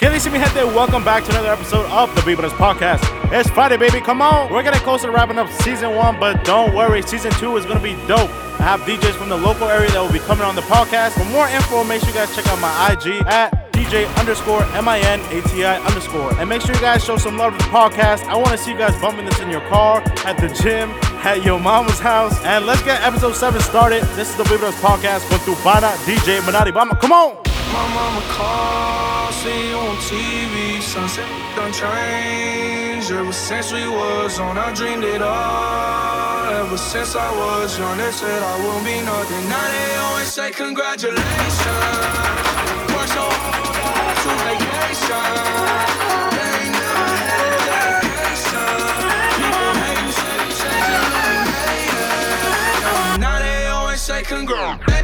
¿Qué dice mi gente? Welcome back to another episode of the Vibras Podcast. It's Friday, baby. Come on. We're getting close to wrapping up season one, but don't worry. Season two is going to be dope. I have DJs from the local area that will be coming on the podcast. For more info, make sure you guys check out my IG at DJ underscore M-I-N-A-T-I underscore. And make sure you guys show some love to the podcast. I want to see you guys bumping this in your car, at the gym, at your mama's house. And let's get episode seven started. This is the Vibras Podcast with Dubana DJ Minati Bama. Come on. My mama called, see you on TV. Sunset done changed ever since we was on. I dreamed it all. Ever since I was young, they said I won't be nothing. Now they always say congratulations. Work so hard vacation. Say we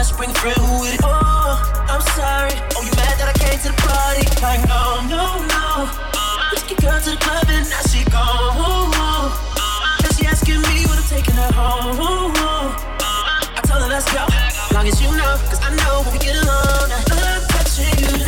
I spring who with it. Oh, I'm sorry. Oh, you mad that I came to the party? Like, no, no, no. Took your girl to the club and now she gone. And she asking me when I'm taking her home. I told her let's go. Long as you know, cause I know when we get along. I'm touching you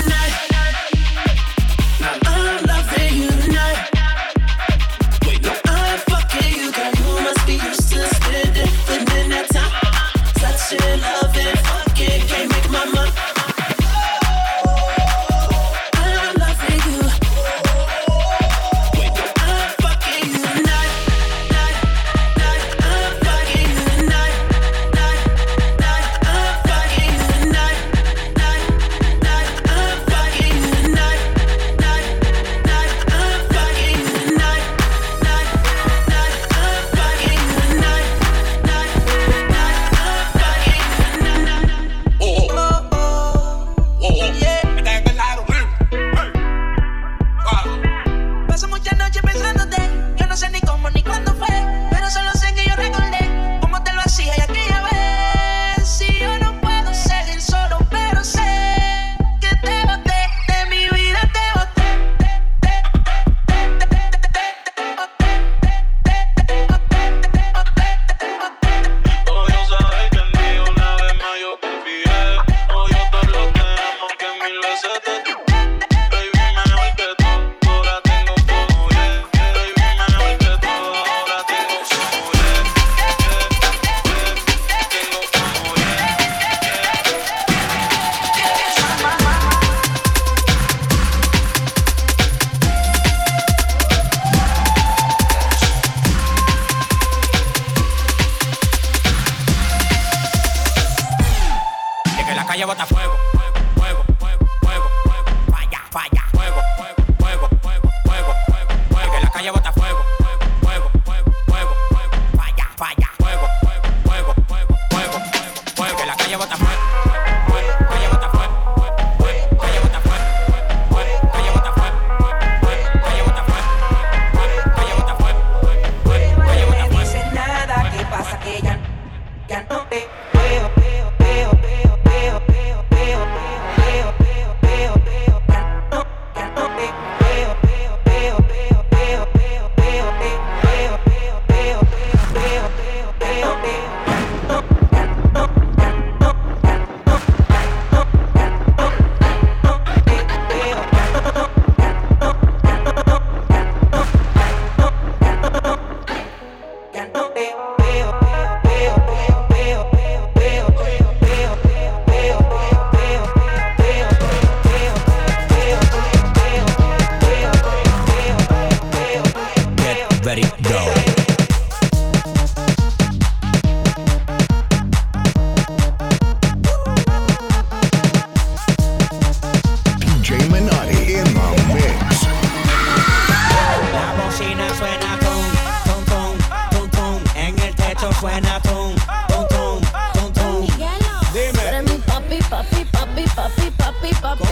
people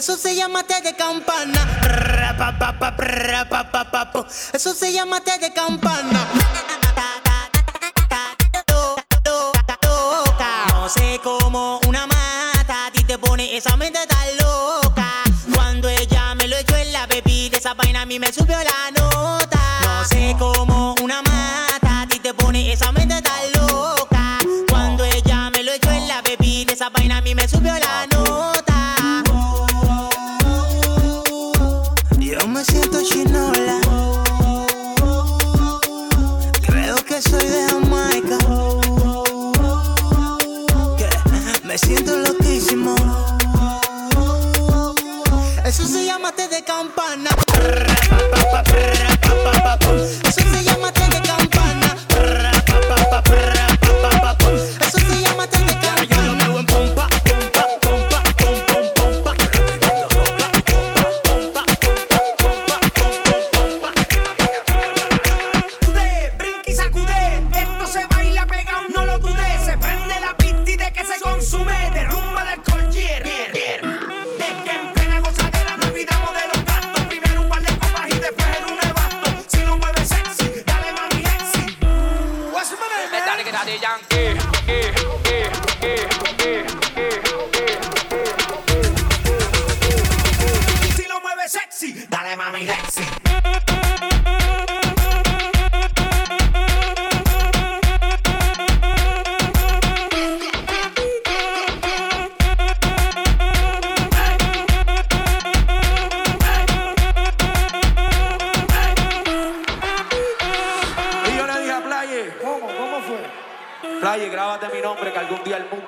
Eso se llama te de campana. Eso se llama te de campana.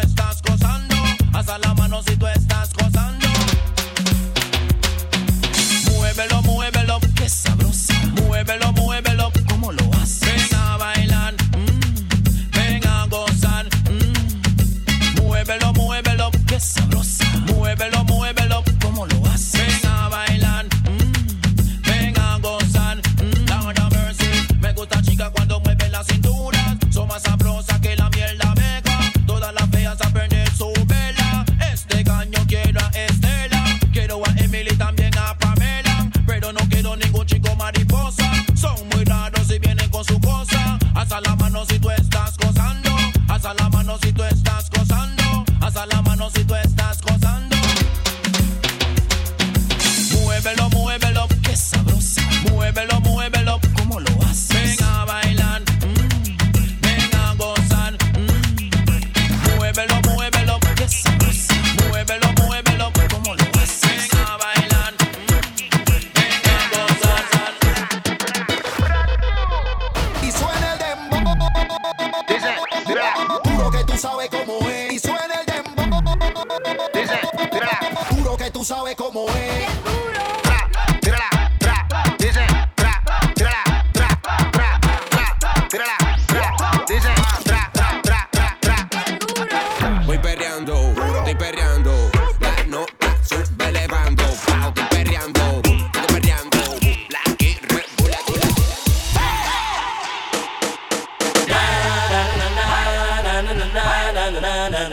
estás gozando. Hasta la mano si tú estás gozando. Muévelo, muévelo, qué sabrosa. Muévelo, muévelo.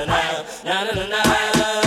na na na na na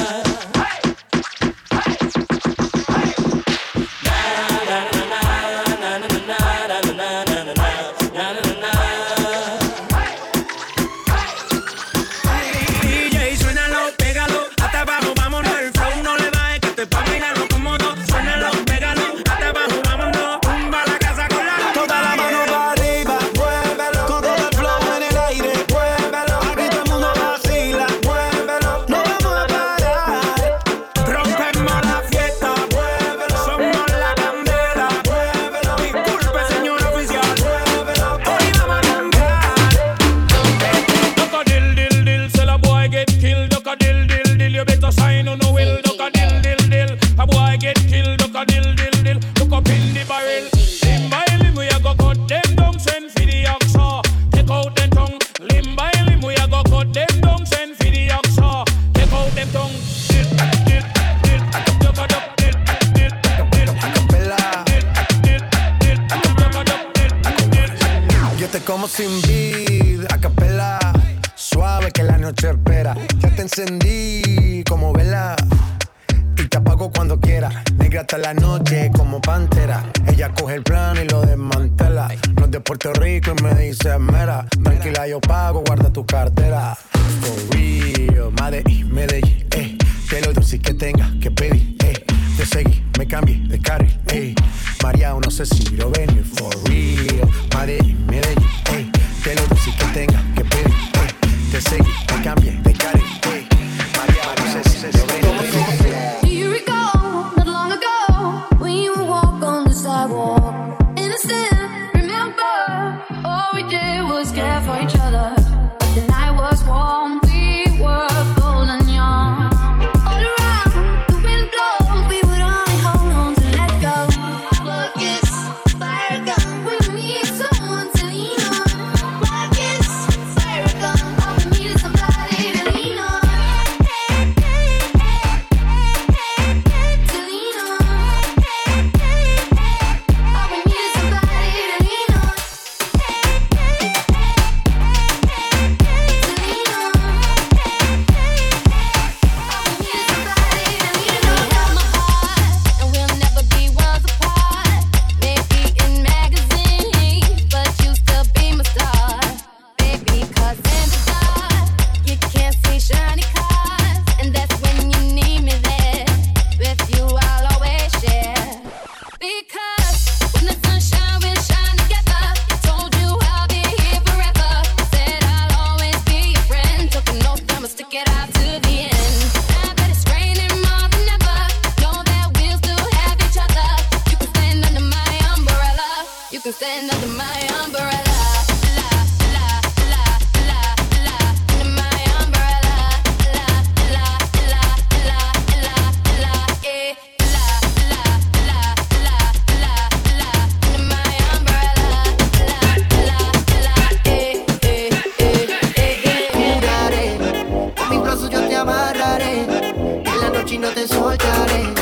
no te soltaré.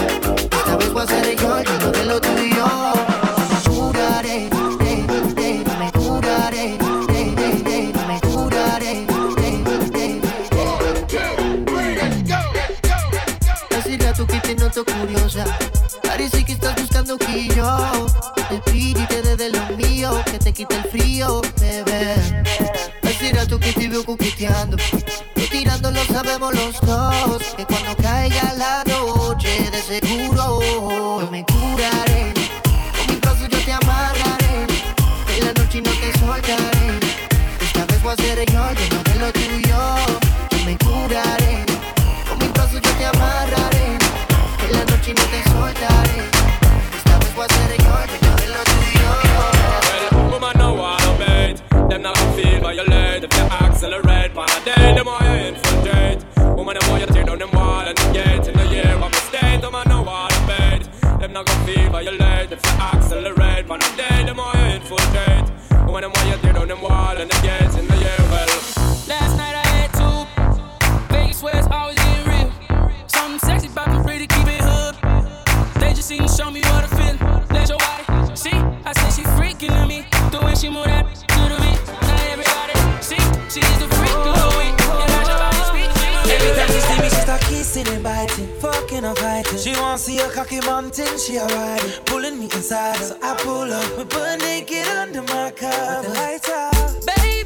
Esta vez voy a ser yo, yo no de lo tuyo. Curaré, te, me curaré, me curaré, te, te, a tu que te noto curiosa. Parece que estás buscando que yo te pide y te dé de lo mío, que te quite el frío, bebé. Decirle a tu que te veo coqueteando, y tirando lo sabemos los dos. a day, the more you infiltrate. Woman, the more you tear down them wall and the gate. In the year of the state, the man know all the bait. Them not gonna feel violate if you accelerate. But a cocky mountain, thing, she alright. Pulling me inside, so I pull up. We burn naked under my car. With the lights out, baby.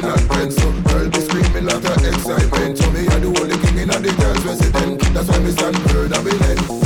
Finland friends. So girl be screaming like a excitement So me I do all the king in the girls resident That's why me stand third of the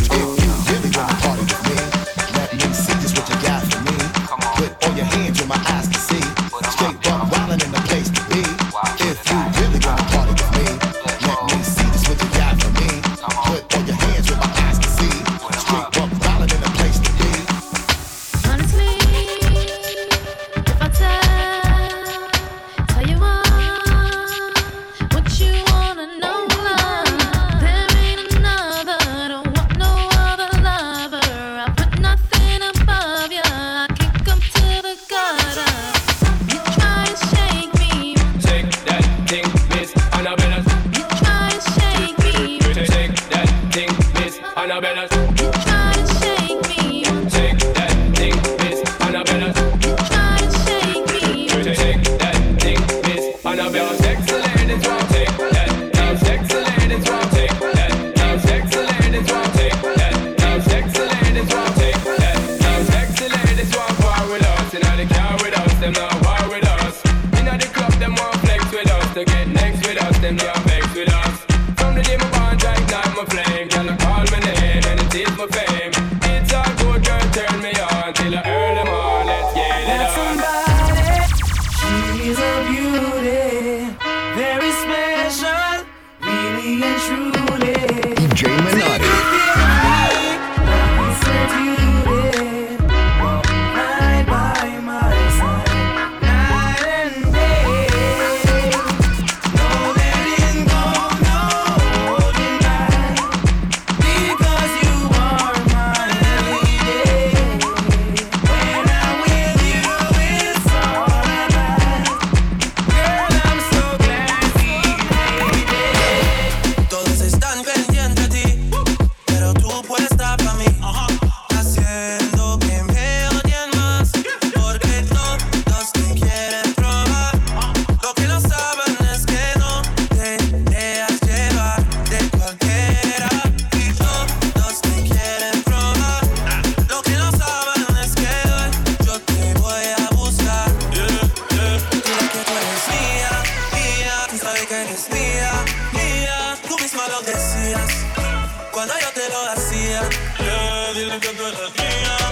time. nadie le canta a.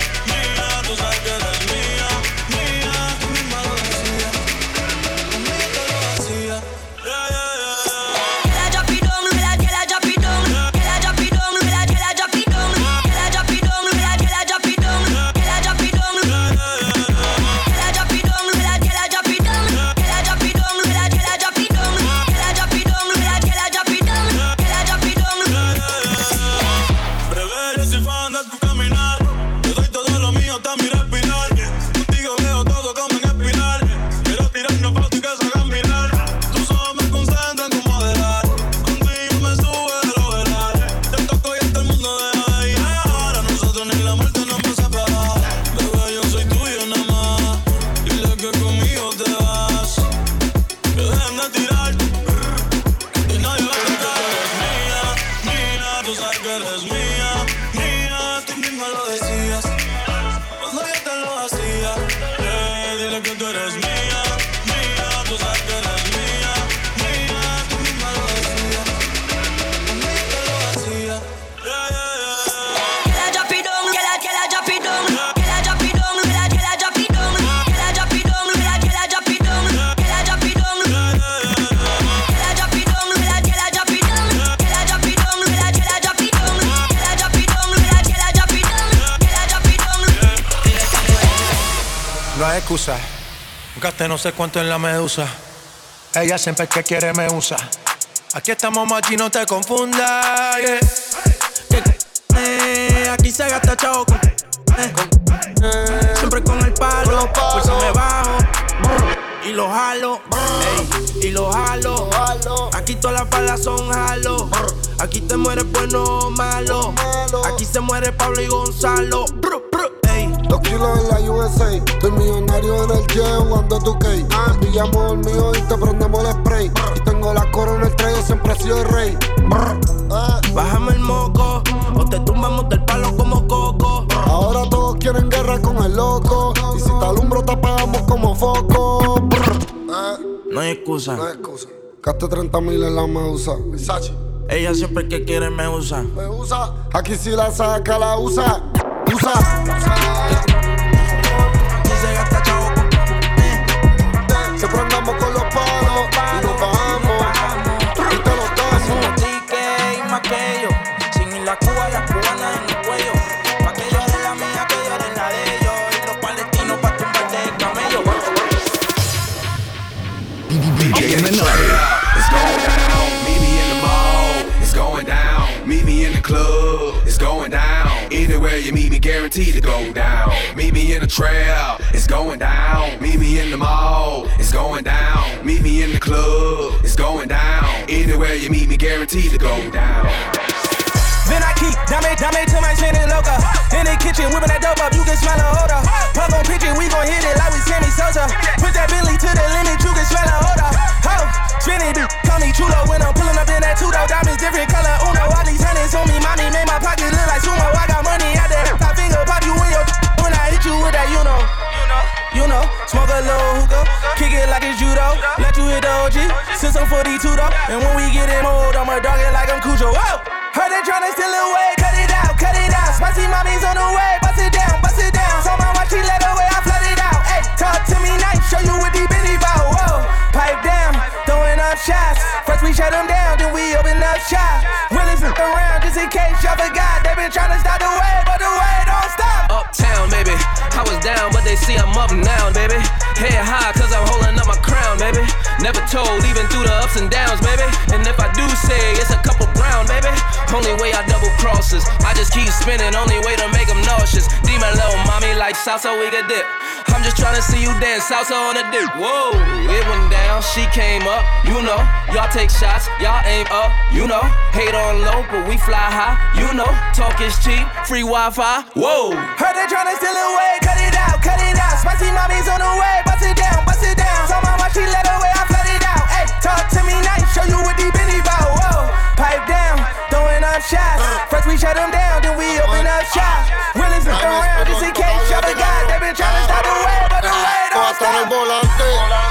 Que dejen excusa. Gasté no sé cuánto en la medusa. Ella siempre que quiere me usa. Aquí estamos machi, no te confundas. yeah. Eh, aquí se gasta chavo con, eh, eh, Siempre con el palo, por eso me bajo y lo jalo, ey, y lo jalo. Aquí todas las balas son jalo. Aquí te mueres bueno o malo. Aquí se muere Pablo y Gonzalo. Dos kilos en la USA, estoy millonario en el jet jugando tu Te pillamos el mío y te prendemos el spray. Y tengo la corona el traje, siempre he sido el rey. Bájame el moco, o te tumbamos del palo como coco. Ahora todos quieren guerra con el loco. Y si te alumbro, te apagamos como foco. No hay excusa. no hay excusa. Gasté 30 mil en la medusa. Versace. Ella siempre que quiere me usa. Me usa. Aquí si la saca, la usa. Usa. Se guaranteed to go down. Then I keep dame, dame to my chin and loca. In the kitchen, whipping that dope up, you can smell a odor. Pug on pitch we gon' hit it like we Sammy Sosa. Since 42 though. And when we get in mode, I'ma dog it like I'm Cujo. Whoa! Heard they tryna steal away, cut it out, cut it out. Spicy mommy's on the way, bust it down, bust it down. Saw my watch, she let away, I flood it out. Hey, talk to me nice, show you what the bout. Whoa, pipe down, throwing up shots. First we shut them down, then we open up shop. Flip around, just in case y'all forgot. They been tryna stop the way, but the way don't stop. Uptown, baby. I was down, but they see I'm up now, baby. Head high, cause I'm holding up my crown, baby. Never told, even through the ups and downs, baby. And if I do say it's a couple brown, baby. Only way I double crosses. I just keep spinning, only way to make them nauseous. Demon little mommy like salsa, we could dip. I'm just trying to see you dance salsa on the dip. Whoa, it went down, she came up, you know. Y'all take shots, y'all aim up, you know. Hate on low, but we fly high, you know. Talk is cheap, free Wi Fi, whoa. Heard they tryna steal away, cut it out, cut it out. Spicy mommy's on the way, bust it down, bust it down. Saw my watch, she let away, I flood it out. Hey, talk to me nice, show you what deep in the bout. Whoa, pipe down, throwing up shots. First we shut them down, then we open up shop. Really flip around, just in case but the way Voy a don't estar el volante.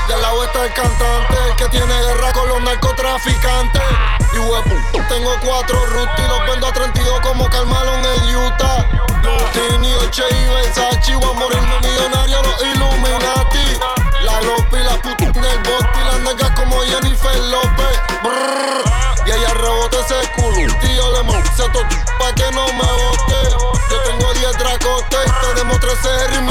Del lado está el cantante. Que tiene guerra con los narcotraficantes. traficante. Y huevo, tengo cuatro rutas y los vendo a 32 como Carmelo en Utah. Tini, Oche y Versace, voy a morirme millonario los Illuminati. La y la puta en el bote y las nalgas como Jennifer López. Y ella rebota ese culo. Tío le todo pa' que no me bote. Yo tengo 10 dracotes, tenemos 13 R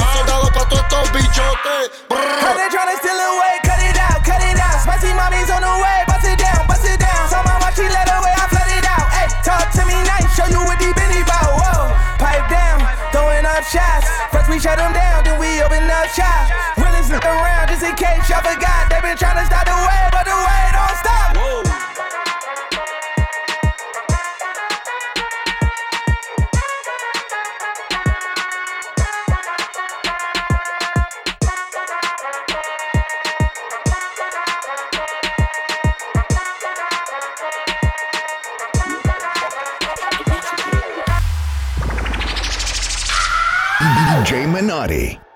shop. Around just in case y'all forgot. They been tryna stop the way, but the way don't stop. DJ Minati.